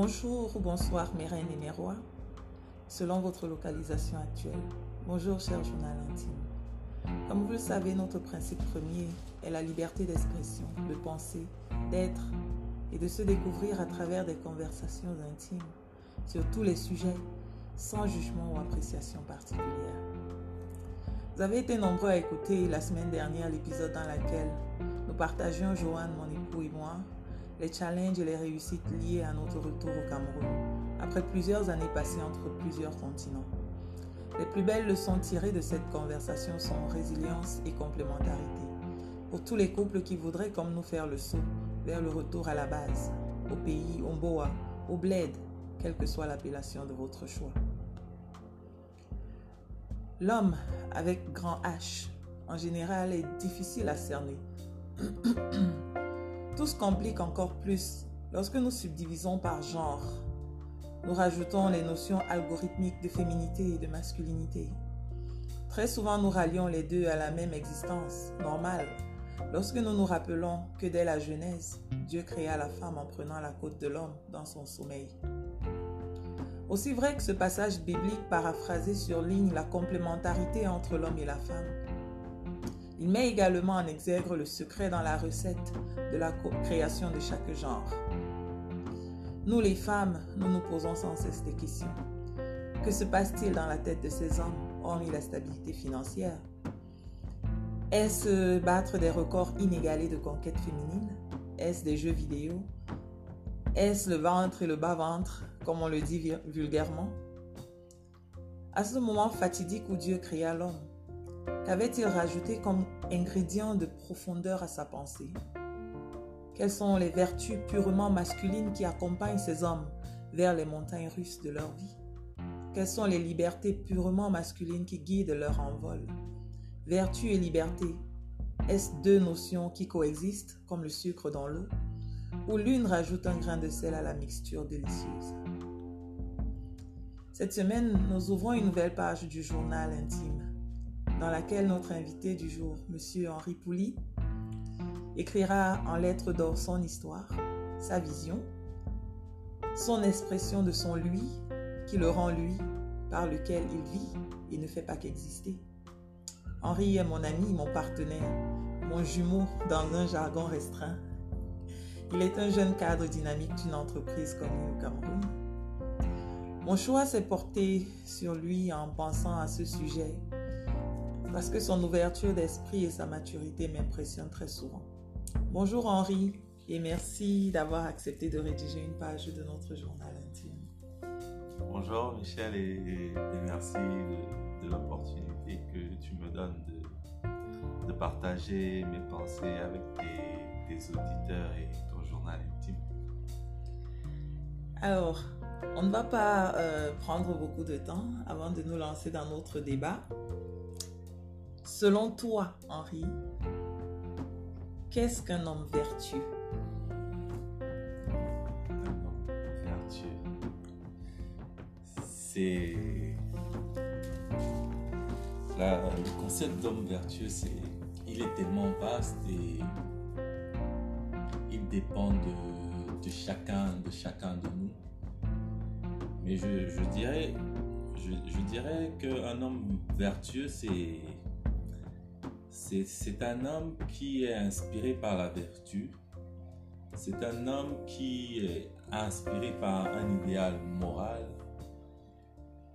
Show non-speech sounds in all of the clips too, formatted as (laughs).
Bonjour ou bonsoir mes reines et mes rois, selon votre localisation actuelle. Bonjour cher journal intime. Comme vous le savez, notre principe premier est la liberté d'expression, de penser, d'être et de se découvrir à travers des conversations intimes sur tous les sujets, sans jugement ou appréciation particulière. Vous avez été nombreux à écouter la semaine dernière l'épisode dans lequel nous partagions, Joanne, mon époux et moi, les challenges et les réussites liées à notre retour au Cameroun, après plusieurs années passées entre plusieurs continents. Les plus belles leçons tirées de cette conversation sont résilience et complémentarité. Pour tous les couples qui voudraient comme nous faire le saut vers le retour à la base, au pays, au Mboa, au bled, quelle que soit l'appellation de votre choix. L'homme avec grand H, en général, est difficile à cerner. (clears throat) Tout se complique encore plus lorsque nous subdivisons par genre. Nous rajoutons les notions algorithmiques de féminité et de masculinité. Très souvent, nous rallions les deux à la même existence normale lorsque nous nous rappelons que dès la Genèse, Dieu créa la femme en prenant la côte de l'homme dans son sommeil. Aussi vrai que ce passage biblique paraphrasé surligne la complémentarité entre l'homme et la femme, il met également en exergue le secret dans la recette de la création de chaque genre. Nous les femmes, nous nous posons sans cesse des questions. Que se passe-t-il dans la tête de ces hommes, hormis la stabilité financière? Est-ce battre des records inégalés de conquête féminine Est-ce des jeux vidéo? Est-ce le ventre et le bas-ventre, comme on le dit vulgairement? À ce moment fatidique où Dieu créa l'homme, Qu'avait-il rajouté comme ingrédient de profondeur à sa pensée? Quelles sont les vertus purement masculines qui accompagnent ces hommes vers les montagnes russes de leur vie? Quelles sont les libertés purement masculines qui guident leur envol? Vertu et liberté, est-ce deux notions qui coexistent comme le sucre dans l'eau? Ou l'une rajoute un grain de sel à la mixture délicieuse? Cette semaine, nous ouvrons une nouvelle page du journal intime dans laquelle notre invité du jour, M. Henri Pouli, écrira en lettres d'or son histoire, sa vision, son expression de son lui, qui le rend lui, par lequel il vit et ne fait pas qu'exister. Henri est mon ami, mon partenaire, mon jumeau dans un jargon restreint. Il est un jeune cadre dynamique d'une entreprise connue au Cameroun. Mon choix s'est porté sur lui en pensant à ce sujet parce que son ouverture d'esprit et sa maturité m'impressionnent très souvent. Bonjour Henri et merci d'avoir accepté de rédiger une page de notre journal intime. Bonjour Michel et, merci de, l'opportunité que tu me donnes de, de partager mes pensées avec tes, auditeurs et ton journal intime. Alors, on ne va pas euh, prendre beaucoup de temps avant de nous lancer dans notre débat. Selon toi, Henri, qu'est-ce qu'un homme vertueux? Un homme vertueux, c'est... le concept d'homme vertueux, c'est, il est tellement vaste et il dépend de, chacun, de chacun de nous. Mais je, dirais, je, je dirais qu'un homme vertueux, c'est c'est un homme qui est inspiré par la vertu. C'est un homme qui est inspiré par un idéal moral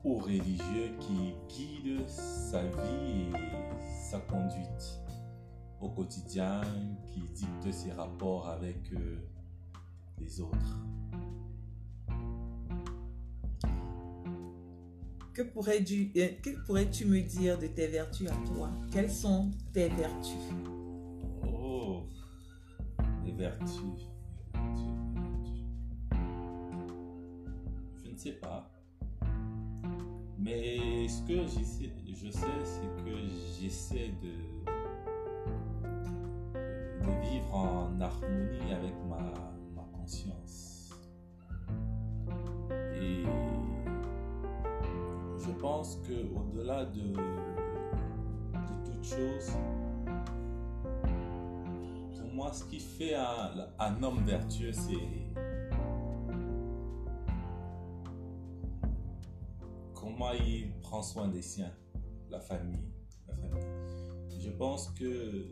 ou religieux qui guide sa vie et sa conduite au quotidien, qui dicte ses rapports avec euh, les autres. Que pourrais-tu euh, pourrais me dire de tes vertus à toi? Quelles sont tes vertus? Oh, les vertus. Je ne sais pas. Mais ce que je sais, c'est que j'essaie de, vivre en harmonie avec ma conscience. pense que au-delà de, toute chose, pour moi, ce qui fait un, homme vertueux, c'est comment il prend soin des siens, la famille. Je pense que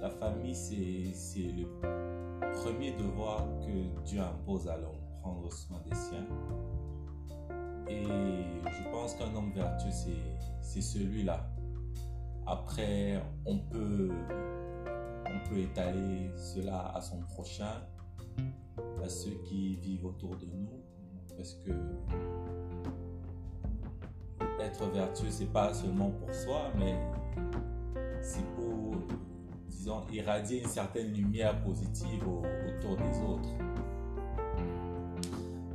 la famille, c'est le premier devoir que Dieu impose à l'homme, prendre soin des siens. Et je pense qu'un homme vertueux, c'est celui-là. Après, on peut, on peut étaler cela à son prochain, à ceux qui vivent autour de nous, parce que être vertueux, c'est pas seulement pour soi, mais c'est pour, disons, irradier une certaine lumière positive autour des autres.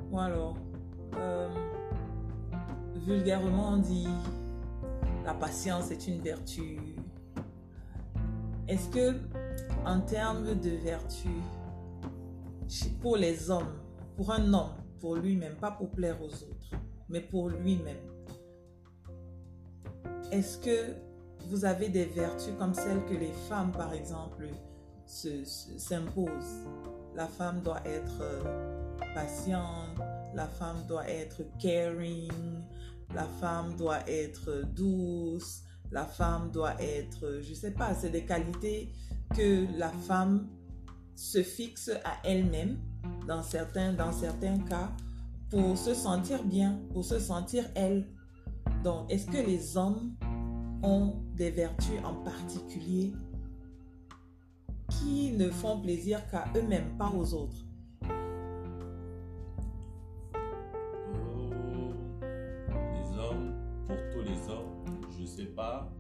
Bon alors, euh, vulgairement dit la patience est une vertu. Est-ce que en termes de vertu, pour les hommes, pour un homme, pour lui-même, pas pour plaire aux autres, mais pour lui-même, est-ce que vous avez des vertus comme celles que les femmes, par exemple, s'imposent? La femme doit être euh, patiente, la femme doit être caring, la femme doit être douce, la femme doit être, je sais pas, c'est des qualités que la femme se fixe à elle-même dans certains cas pour se sentir bien, pour se sentir elle. Donc, est-ce que les hommes ont des vertus en particulier qui ne font plaisir qu'à eux-mêmes, pas aux autres? Pas.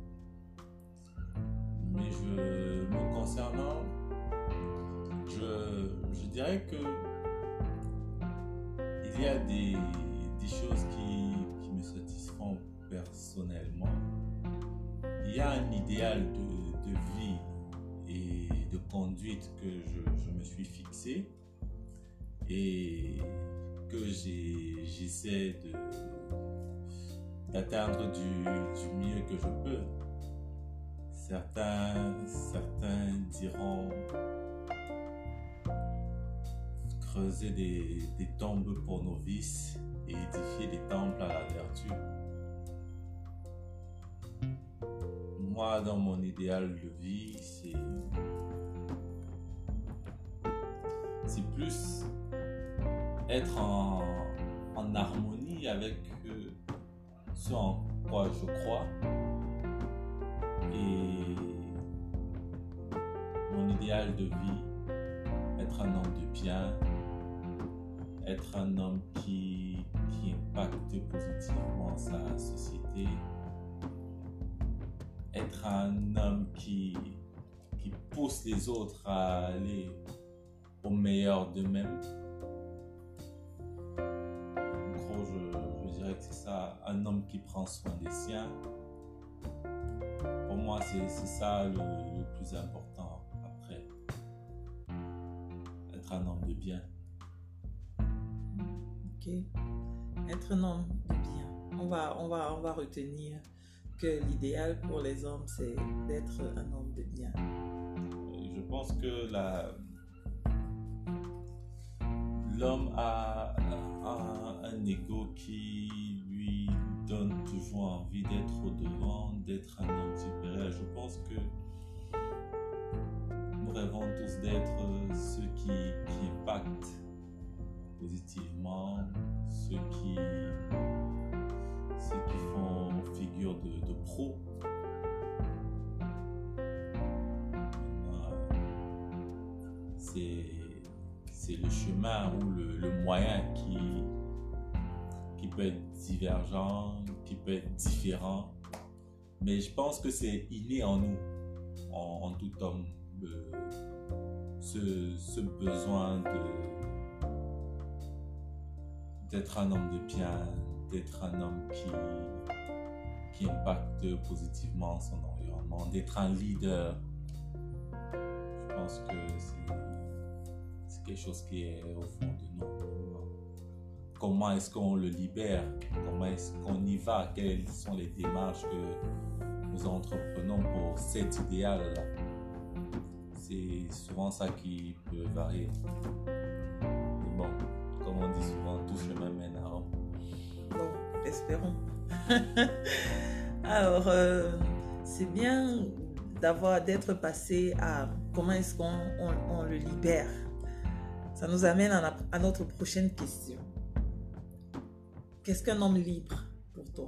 Mais je, me concernant, je, dirais que il y a des, choses qui me satisfont personnellement il y a un idéal de, vie et de conduite que je, me suis fixé et que j'essaie d'atteindre du, mieux que je peux. Certains, certains diront creuser des, des tombes pour nos vices et édifier des temples à la vertu. dans mon idéal de vie, c'est. Plus être en, harmonie avec ce en quoi je crois. Et mon idéal de vie, être un homme de bien, être un homme qui, qui impacte positivement sa société, être un homme qui, qui pousse les autres à aller au meilleur d'eux-mêmes. C'est ça, un homme qui prend soin des siens. Pour moi, c'est ça le, le, plus important après. Être un homme de bien. Ok. Être un homme de bien. On va, on va, on va retenir l'idéal pour les hommes, c'est d'être un homme de bien. Je pense que l'homme a, ego qui lui donne toujours envie d'être au devant, d'être un homme supérieur. Je pense que nous rêvons tous d'être ceux qui, impactent positivement, ceux qui ceux qui font figure de, pro. C'est le chemin ou le, le, moyen qui peut être divergent, qui peut être différent. Mais je pense que c'est inné en nous, en, tout homme, ce, ce besoin d'être un homme de bien, d'être un homme qui, qui impacte positivement son environnement, d'être un leader. Je pense que c'est quelque chose qui est au fond de nous. Comment est-ce qu'on le libère Comment est-ce qu'on y va Quelles sont les démarches que nous entreprenons pour cet idéal-là C'est souvent ça qui peut varier. Mais bon, comme on dit souvent, tout chemin mène à Rome. Bon, espérons. (laughs) Alors, euh, c'est bien d'avoir d'être passé à comment est-ce qu'on on, le libère. Ça nous amène à notre prochaine question. Qu'est-ce qu'un homme libre pour toi?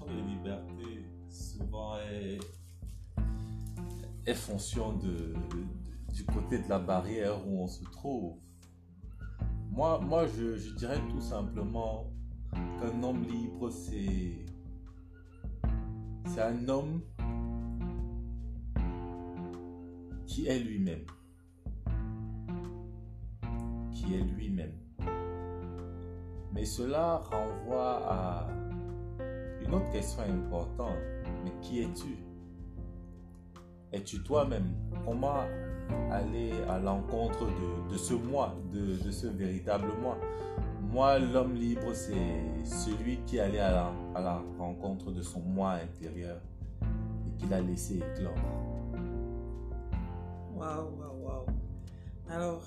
De liberté souvent est, est fonction de, du côté de la barrière où on se trouve. Moi, moi je dirais tout simplement qu'un homme libre, c'est, c'est un homme qui est lui-même. Qui est lui-même. Mais cela renvoie à une autre question importante, mais qui es-tu? Es-tu toi-même? Comment aller à l'encontre de, ce moi, de, ce véritable moi? Moi, l'homme libre, c'est celui qui allait à la, à la rencontre de son moi intérieur et qui l'a laissé éclore. Waouh, waouh, waouh. Alors,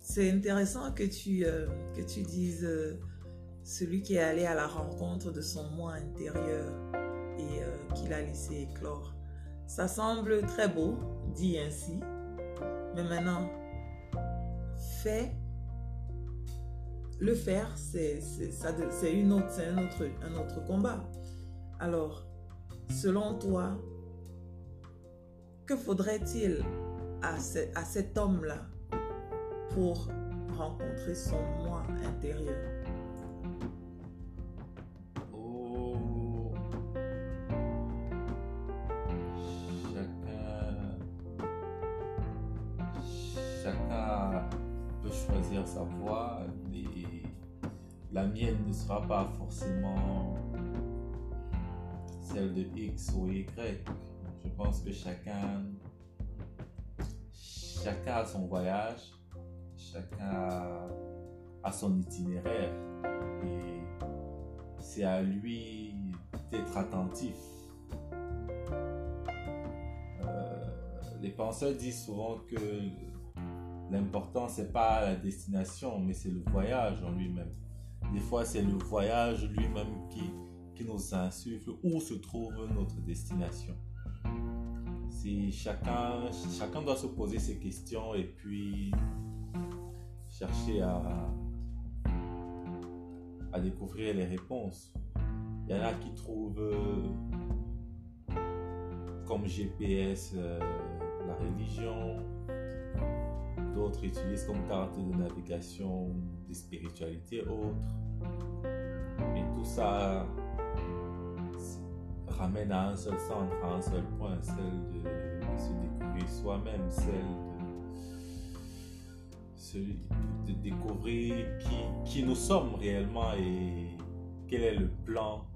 c'est intéressant que tu, euh, que tu dises euh, celui qui est allé à la rencontre de son moi intérieur et euh, qui l'a laissé éclore. Ça semble très beau, dit ainsi, mais maintenant, fait, le faire, c'est un autre, combat. Alors, selon toi, que faudrait-il à cet homme-là pour rencontrer son moi intérieur? La mienne ne sera pas forcément celle de X ou Y. Je pense que chacun, chacun a son voyage, chacun a son itinéraire et c'est à lui d'être attentif. Euh, les penseurs disent souvent que L'important, c'est pas la destination, mais c'est le voyage en lui-même. Des fois, c'est le voyage lui-même qui, qui nous insuffle où se trouve notre destination. Chacun, chacun doit se poser ces questions et puis chercher à, à découvrir les réponses. Il y en a qui trouvent euh, comme GPS euh, la religion, d'autres utilisent comme carte de navigation des spiritualités autres. Et tout ça ramène à un seul centre, à un seul point, celle de, se découvrir soi-même, celle de, de découvrir qui, qui, nous sommes réellement et quel est le plan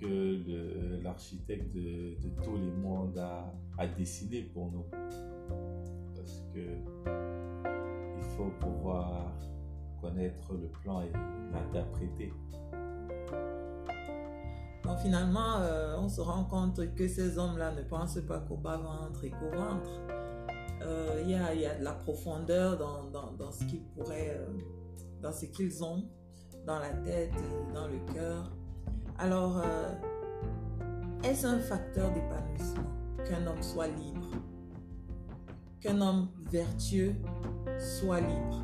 que l'architecte de, de, tous les mondes a, a dessiné pour nous que il faut pouvoir connaître le plan et l'interpréter. Donc finalement, euh, on se rend compte que ces hommes-là ne pensent pas qu'au bas-ventre et qu'au ventre. Euh, il y, a, de la profondeur dans ce qu'ils pourraient, euh, dans ce qu'ils ont, dans la tête, dans le cœur. Alors, est-ce un facteur d'épanouissement qu'un homme soit libre? Qu'un homme vertueux soit libre.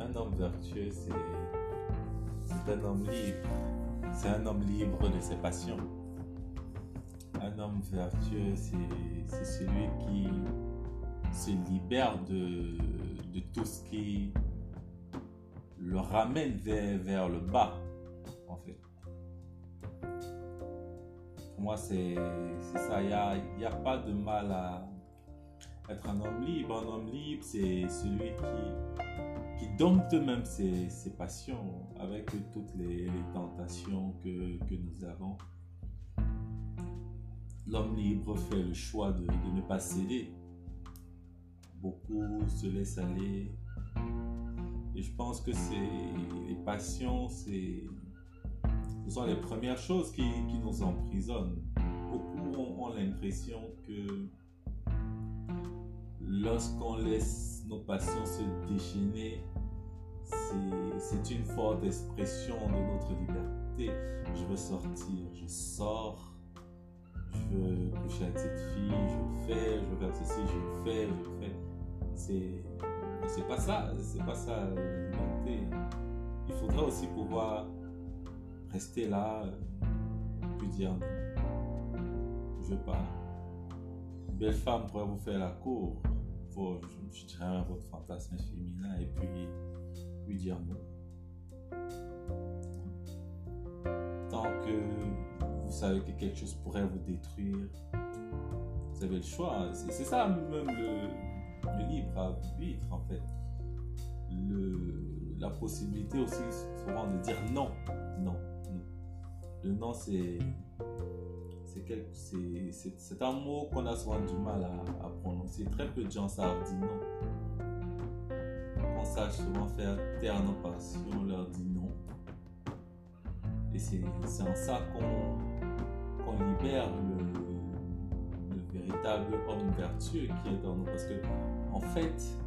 Un homme vertueux, c'est un homme libre. C'est un homme libre de ses passions. Un homme vertueux, c'est celui qui se libère de, de tout ce qui le ramène vers, vers le bas, en fait moi, c'est ça. Il n'y a, y a, pas de mal à être un homme libre. Un homme libre, c'est celui qui, qui dompte même ses, ses passions avec toutes les, tentations que, que, nous avons. L'homme libre fait le choix de, de, ne pas céder. Beaucoup se laissent aller. Et je pense que c'est les passions, c'est ce sont les premières choses qui, qui nous emprisonnent. Beaucoup ont, ont l'impression que lorsqu'on laisse nos passions se déchaîner, c'est une forte expression de notre liberté. Je veux sortir, je sors, je veux coucher avec cette fille, je fais, je veux faire ceci, je fais, je fais. C'est c'est pas ça, c'est pas ça la liberté. Il faudra aussi pouvoir rester là, puis dire non, je. Une belle femme pourrait vous faire la cour, faut, je, dirais votre fantasme féminin et puis lui dire non. Tant que vous savez que quelque chose pourrait vous détruire, vous avez le choix. C'est ça même le, le libre arbitre en fait. Le, la possibilité aussi souvent de dire. Non, non. Le non, c'est c'est un mot qu'on a souvent du mal à, prononcer. Très peu de gens savent dire non. On sache souvent faire taire nos passions, on leur dit non. Et c'est en ça qu'on qu libère le, le, véritable homme vertueux qui est en nous. Parce que, en fait,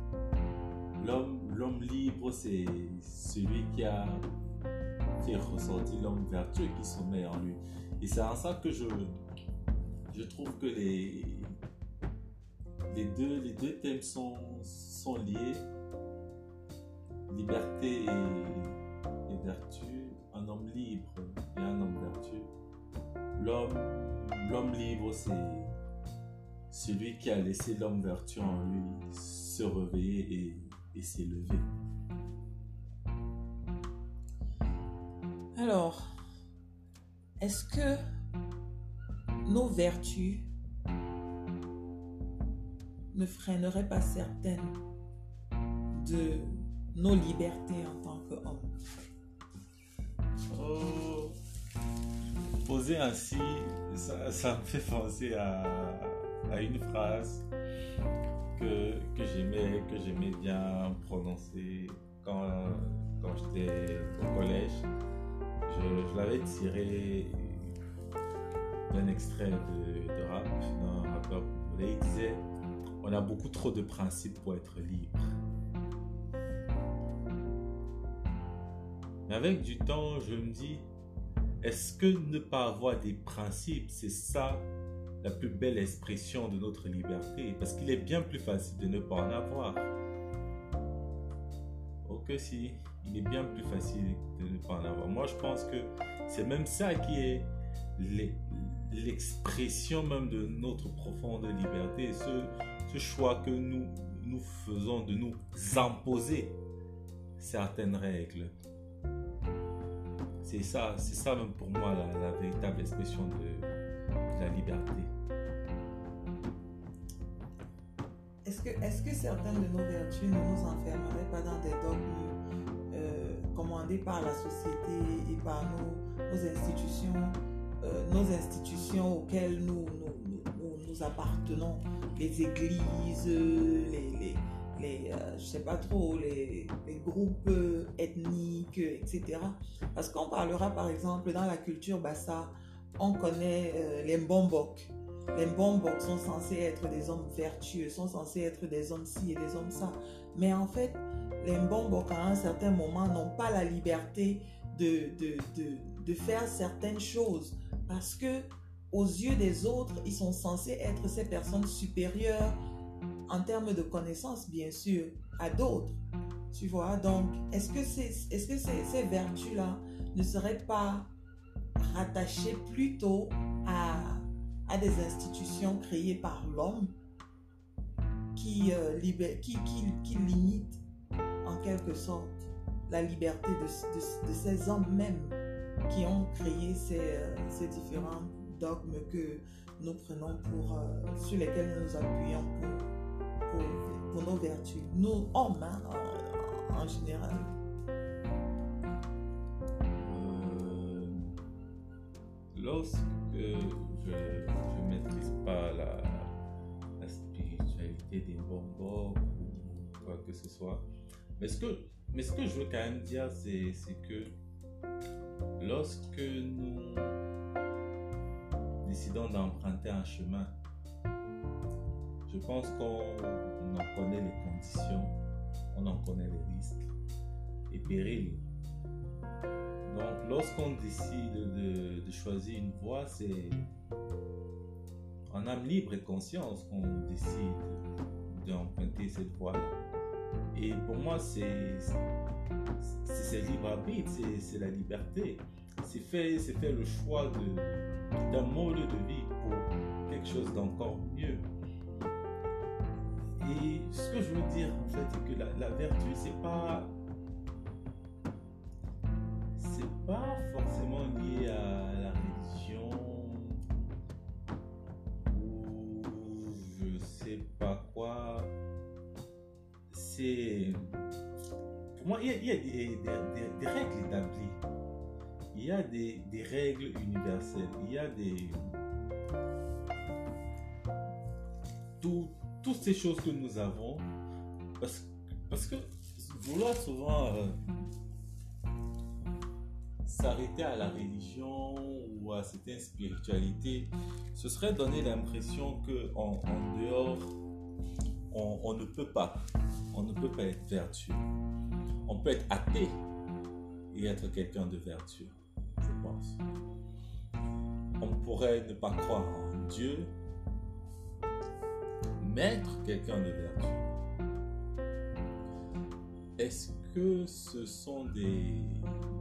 l'homme libre, c'est celui qui a, a ressenti l'homme vertueux qui sommeille en lui. Et c'est en ça que je, je trouve que les, les, deux, les deux thèmes sont, sont liés. Liberté et, et, vertu, un homme libre et un homme vertueux. L'homme, l'homme libre, c'est celui qui a laissé l'homme vertueux en lui se réveiller et, et s'élever. Alors, est-ce que nos vertus ne freineraient pas certaines de nos libertés en tant qu'hommes? Oh, Posé ainsi, ça, me fait penser à, une phrase que, j'aimais que j'aimais bien prononcer quand j'étais au collège. Je, l'avais tiré d'un extrait de, de rap d'un rappeur il disait on a beaucoup trop de principes pour être libre. Mais avec du temps, je me dis, est-ce que ne pas avoir des principes, c'est ça la plus belle expression de notre liberté? Parce qu'il est bien plus facile de ne pas en avoir. Oh que si, il est bien plus facile de ne pas en avoir. Moi, je pense que c'est même ça qui est l'expression même de notre profonde liberté, ce, ce choix que nous, nous faisons de nous imposer certaines règles. C'est ça, c'est ça même pour moi la, véritable expression de, la liberté. Est-ce que, est que certaines de nos vertus ne nous enfermeraient pas dans des dogmes euh, commandés par la société et par nos, nos institutions euh, nos institutions auxquelles nous, nous, nous, nous, appartenons, les églises, les, les, les euh, je sais pas trop, les, les groupes ethniques, etc. Parce qu'on parlera par exemple dans la culture bassa, on connaît euh, les Mbombok. Les Mbombok sont censés être des hommes vertueux, sont censés être des hommes ci et des hommes ça. Mais en fait, les Mbombok à un certain moment n'ont pas la liberté de, de, de, de faire certaines choses parce que aux yeux des autres, ils sont censés être ces personnes supérieures en termes de connaissances, bien sûr, à d'autres. Tu vois, donc, est-ce que, c'est, est-ce que ces, vertus-là ne seraient pas rattachées plutôt à, à des institutions créées par l'homme qui, euh, qui, qui, qui limitent en quelque sorte la liberté de, ces hommes même qui ont créé ces, euh, différents dogmes que nous prenons pour, euh, sur lesquels nous appuyons pour, nos vertus. Nous, hommes, hein, en, en, général. Euh, lorsque je ne maîtrise pas la, la spiritualité des bonbons ou quoi que ce soit, est-ce que mais ce que je veux quand même dire, c'est que lorsque nous décidons d'emprunter un chemin, je pense qu'on en connaît les conditions, on en connaît les risques et périls. Donc, lorsqu'on décide de, choisir une voie, c'est en âme libre et conscience qu'on décide d'emprunter cette voie-là. Et pour moi, c'est libre arbitre, c'est la liberté. C'est faire, le choix d'un mode de vie pour quelque chose d'encore mieux. Et ce que je veux dire, en fait, c'est que la, la vertu, c'est pas moi, il y a, des, règles établies. Il y a des, règles universelles. Il y a des. toutes ces choses que nous avons. Parce, que vouloir souvent. Euh, s'arrêter à la religion ou à certaines spiritualités, ce serait donner l'impression que en, dehors, on, ne peut pas, on ne peut pas être vertueux. On peut être athée et être quelqu'un de vertueux, je pense. On pourrait ne pas croire en Dieu, mais être quelqu'un de vertueux. Est-ce que ce sont des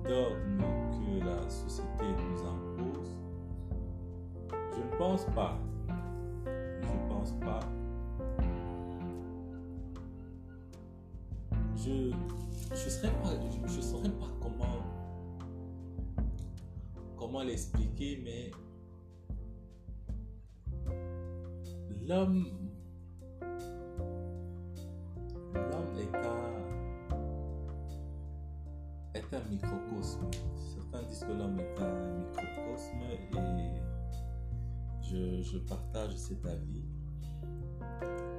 dogmes que la société nous impose? Je ne pense pas. Je ne pense pas. Je je serais pas je, saurais pas comment comment l'expliquer mais l'homme l'homme est un est un microcosme. Certains disent que l'homme est un microcosme et je, je, partage cet avis.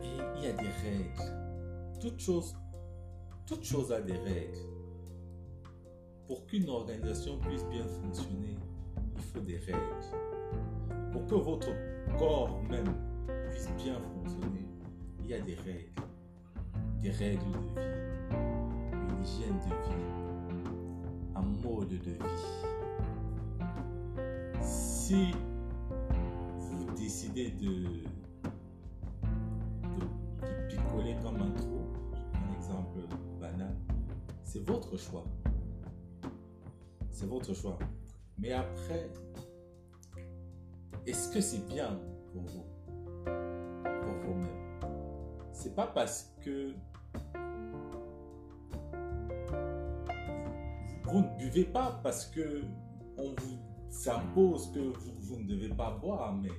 Et il y a des règles. Toute chose, toute chose a des règles. Pour qu'une organisation puisse bien fonctionner, il faut des règles. Pour que votre corps même puisse bien fonctionner, il y a des règles. Des règles de vie, une hygiène de vie un mode de vie. Si vous décidez de, picoler comme un c'est votre choix. C'est votre choix. Mais après, est-ce que c'est bien pour vous? Pour vous-même? C'est pas parce que vous ne buvez pas parce que on vous impose que vous, ne devez pas boire, mais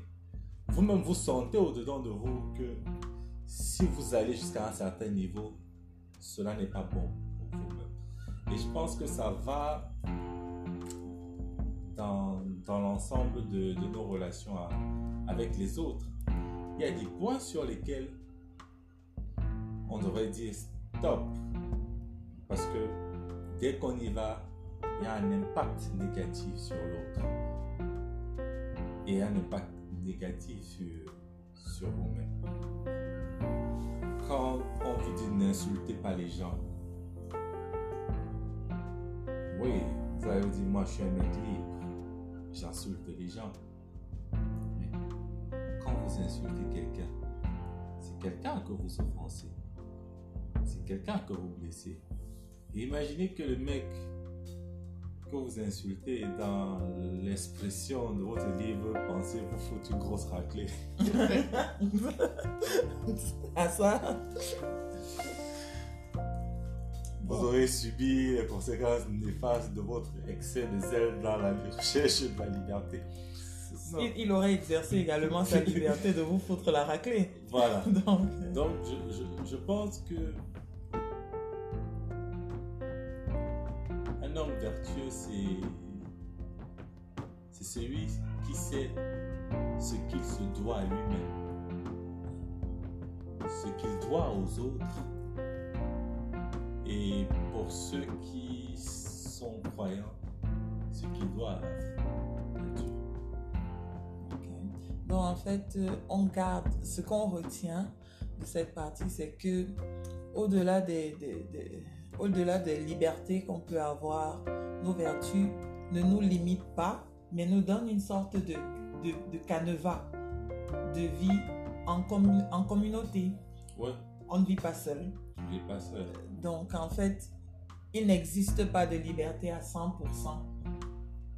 vous-même vous sentez au-dedans de vous que si vous allez jusqu'à un certain niveau, cela n'est pas bon. Et je pense que ça va dans, dans l'ensemble de, nos relations avec les autres. Il y a des points sur lesquels on devrait dire stop. Parce que dès qu'on y va, il y a un impact négatif sur l'autre. Et un impact négatif sur, sur vous-même. Quand on vous dit n'insultez pas les gens, oui, vous allez vous dire, moi je suis un mec libre, j'insulte les gens. Mais quand vous insultez quelqu'un, c'est quelqu'un que vous offensez. C'est quelqu'un que vous blessez imaginez que le mec que vous insultez dans l'expression de votre livre, pensez vous foutre une grosse raclée. (laughs) (laughs) à ça? Vous aurez subi les conséquences néfastes de votre excès de zèle dans la recherche de la liberté. Il, aurait exercé (laughs) également sa liberté de vous foutre la raclée. Voilà. (laughs) Donc, Donc je, je, je pense que homme vertueux, c'est, c'est celui qui sait ce qu'il se doit à lui-même, ce qu'il doit aux autres et pour ceux qui sont croyants, ce qu'ils doivent. Ok. Donc en fait, euh, on garde ce qu'on retient de cette partie, c'est que au-delà des, des- des- au-delà des libertés qu'on peut avoir, nos vertus ne nous limitent pas, mais nous donnent une sorte de, de, de canevas de vie en, en communauté. Ouais, On ne vit pas seul. tu n'es pas seul. Donc, en fait, il n'existe pas de liberté à 100%,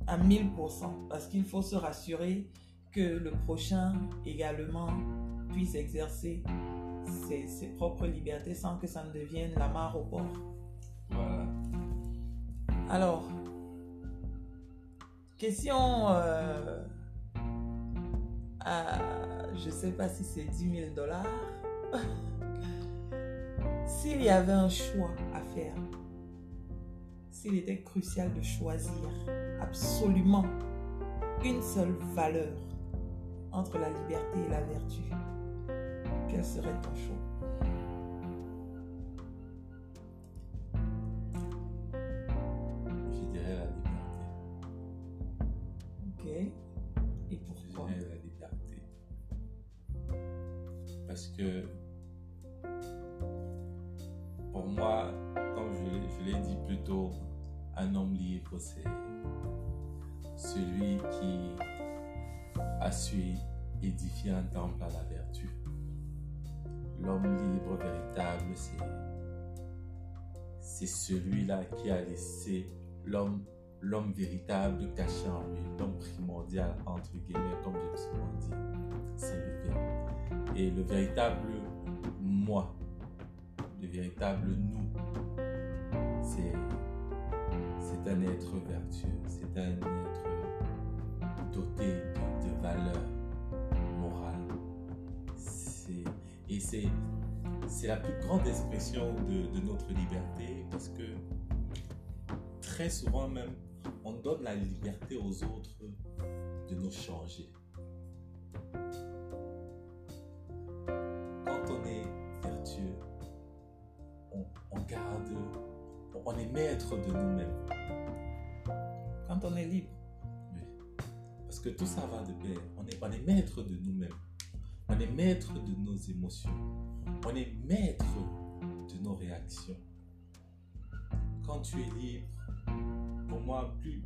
à 1000%, parce qu'il faut se rassurer que le prochain également puisse exercer ses, ses propres libertés sans que ça ne devienne la mare au port. Voilà. Alors, question euh, à, je sais pas si c'est 10 000 dollars. (laughs) S'il y avait un choix à faire, s'il était crucial de choisir absolument une seule valeur entre la liberté et la vertu, quel serait ton choix? Je dirais la liberté. Ok. Et Je pourquoi dirais la liberté. Parce que un homme libre, c'est celui qui a su édifier un temple à la vertu. L'homme libre véritable, c'est celui-là qui a laissé l'homme l'homme véritable caché en lui, l'homme primordial entre guillemets, comme je souvent dit, c'est le. Et le véritable moi, le véritable nous, c'est un être vertueux, c'est un être doté de, de valeurs morales. Et c'est la plus grande expression de notre liberté parce que très souvent même, on donne la liberté aux autres de nous changer. De nous-mêmes. Quand on est libre. Oui. Parce que tout ça va de pair. On est, on est maître de nous-mêmes. On est maître de nos émotions. On est maître de nos réactions. Quand tu es libre, pour moi, plus,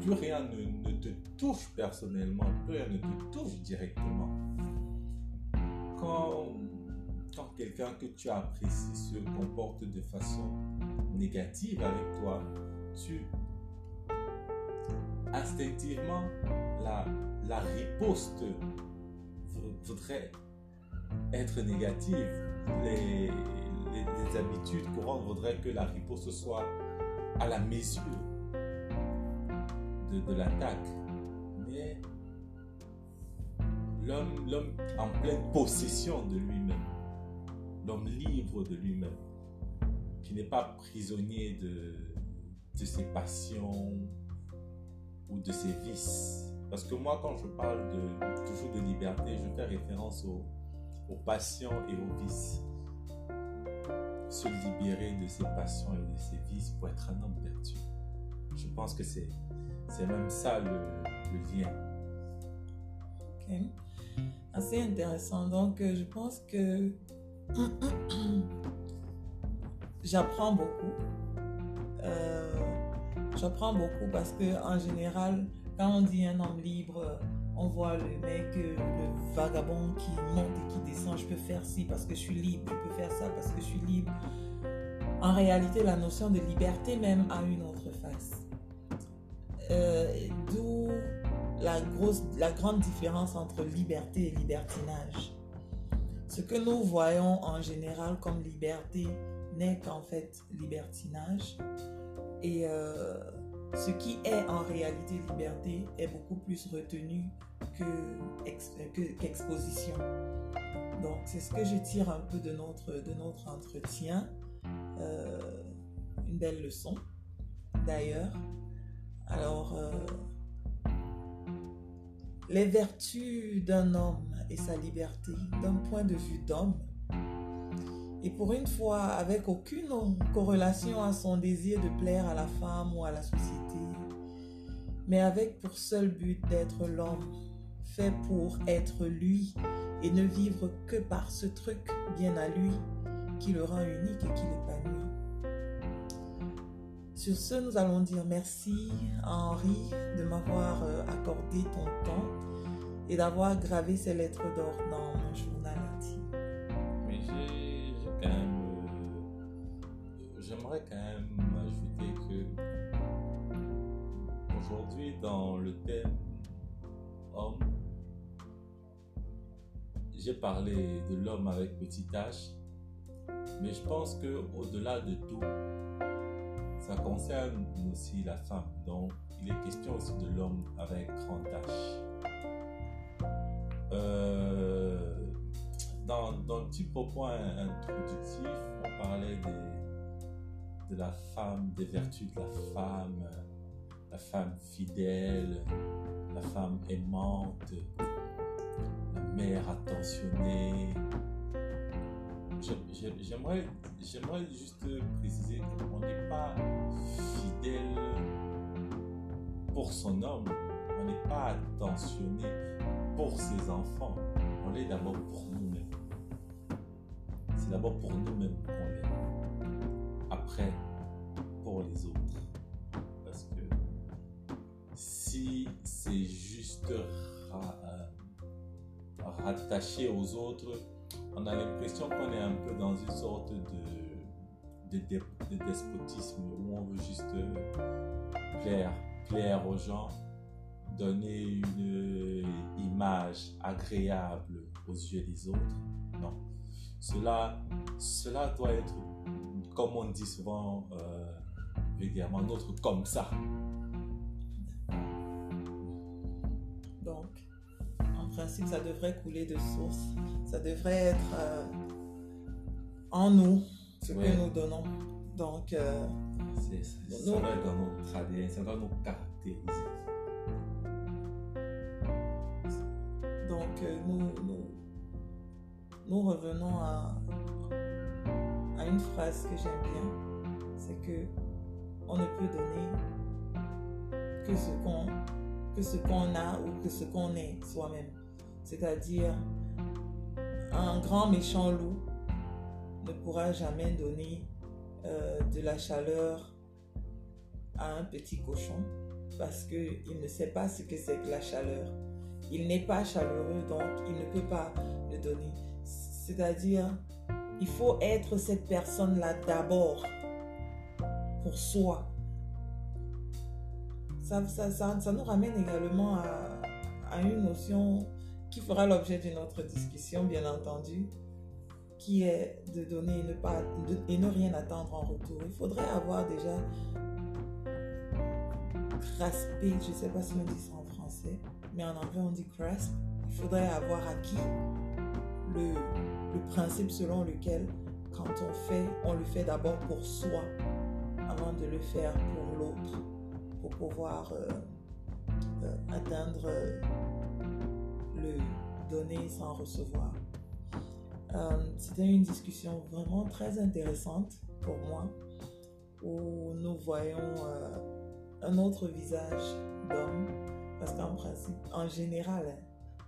plus rien ne, ne te touche personnellement, plus rien ne te touche directement. Quand, quand quelqu'un que tu apprécies se comporte de façon négative avec toi, tu, instinctivement, la, riposte vou- voudrait être négative. Les, habitudes courantes voudraient que la riposte soit à la mesure de, de l'attaque. Mais l'homme en pleine possession de lui-même, l'homme libre de lui-même, qui n'est pas prisonnier de, de ses passions, ou de ses vices. Parce que moi, quand je parle de, toujours de liberté, je fais référence aux, aux passions et aux vices. Se libérer de ses passions et de ses vices pour être un homme vertueux. Je pense que c'est, c'est même ça le, le lien. Ok. Assez intéressant. Donc, euh, je pense que (clears throat) (clears throat) j'apprends beaucoup. Euh, j'apprends beaucoup parce que en général, quand on dit un homme libre, on voit le mec, euh, le vagabond qui monte et qui descend. Je peux faire ci parce que je suis libre. Je peux faire ça parce que je suis libre. En réalité, la notion de liberté même a une autre face. Euh, D'où la, la grande différence entre liberté et libertinage. Ce que nous voyons en général comme liberté n'est qu'en fait libertinage. Et euh, ce qui est en réalité liberté est beaucoup plus retenu que, ex- que- qu'exposition. Donc c'est ce que je tire un peu de notre, de notre entretien. Euh, une belle leçon d'ailleurs. Alors, euh, les vertus d'un homme et sa liberté, d'un point de vue d'homme, Et pour une fois, avec aucune corrélation à son désir de plaire à la femme ou à la société, mais avec pour seul but d'être l'homme, fait pour être lui et ne vivre que par ce truc bien à lui qui le rend unique et qui l'épanouit. Sur ce, nous allons dire merci à Henri de m'avoir euh, accordé ton temps et d'avoir gravé ces lettres d'or dans mon journal j'aimerais quand même ajouter que aujourd'hui, dans le thème homme, j'ai parlé de l'homme avec petit h, mais je pense que au-delà de tout, ça concerne aussi la femme. Donc, il est question aussi de l'homme avec grand H. Euh, dans, dans, le petit propos introductif, on parlait de la femme, des vertus de la femme, la femme fidèle, la femme aimante, la mère attentionnée, J'aimerais, juste préciser qu'on n'est pas fidèle pour son homme, on n'est pas attentionné pour ses enfants, on est d'abord pour nous-mêmes. C'est d'abord pour nous-mêmes qu'on l'est. Après, pour les autres. Parce que si c'est juste rattaché aux autres, on a l'impression qu'on est un peu dans une sorte de, de, despotisme où on veut juste plaire, plaire aux gens, donner une image agréable aux yeux des autres. Non. Cela, cela doit être, comme on dit souvent euh, vulgairement, notre comme ça. principe, ça devrait couler de source. Ça devrait être euh, en nous, ce que nous donnons. Donc, euh, ça doit être dans notre ADN, ça doit nous caractériser. Donc, euh, nous, nous, nous, revenons à, une phrase que j'aime bien, c'est que on ne peut donner que ce qu'on que ce qu'on a ou que ce qu'on est soi-même c'est-à-dire un grand méchant loup ne pourra jamais donner euh, de la chaleur à un petit cochon parce qu'il ne sait pas ce que c'est que la chaleur. Il n'est pas chaleureux, donc il ne peut pas le donner. C'est-à-dire, il faut être cette personne-là d'abord pour soi. Ça, ça, ça, nous ramène également à, une notion qui fera l'objet d'une autre discussion, bien entendu, qui est de donner et ne, pas, et ne rien attendre en retour. Il faudrait avoir déjà graspé, je ne sais pas si on dit ça en français, mais en anglais on dit grasp. Il faudrait avoir acquis le, le principe selon lequel quand on fait, on le fait d'abord pour soi avant de le faire pour l'autre, pour pouvoir euh, euh, atteindre donner sans recevoir. Euh, c'était une discussion vraiment très intéressante pour moi, où nous voyons euh, un autre visage d'homme, parce qu'en principe, en général, hein,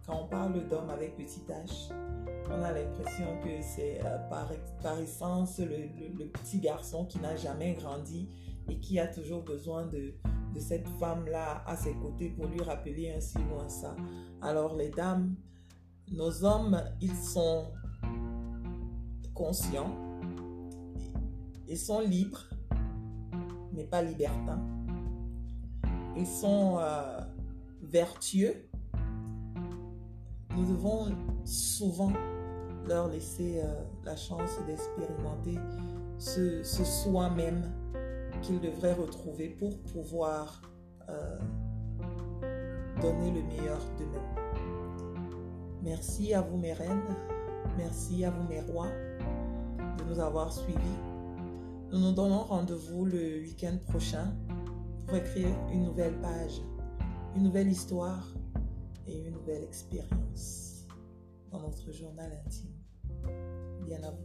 quand on parle d'homme avec petit h, on a l'impression que c'est euh, par, essence le, petit garçon qui n'a jamais grandi et qui a toujours besoin de, de cette femme-là à ses côtés pour lui rappeler un ci ou un ça. Alors les dames, nos hommes, ils sont conscients, ils sont libres, mais pas libertins. Ils sont euh, vertueux. Nous devons souvent leur laisser euh, la chance d'expérimenter ce, soi-même qu'ils devraient retrouver pour pouvoir euh, donner le meilleur d'eux-mêmes. Merci à vous mes reines, merci à vous mes rois de nous avoir suivis. Nous nous donnons rendez-vous le week-end prochain pour écrire une nouvelle page, une nouvelle histoire et une nouvelle expérience dans notre journal intime. be know.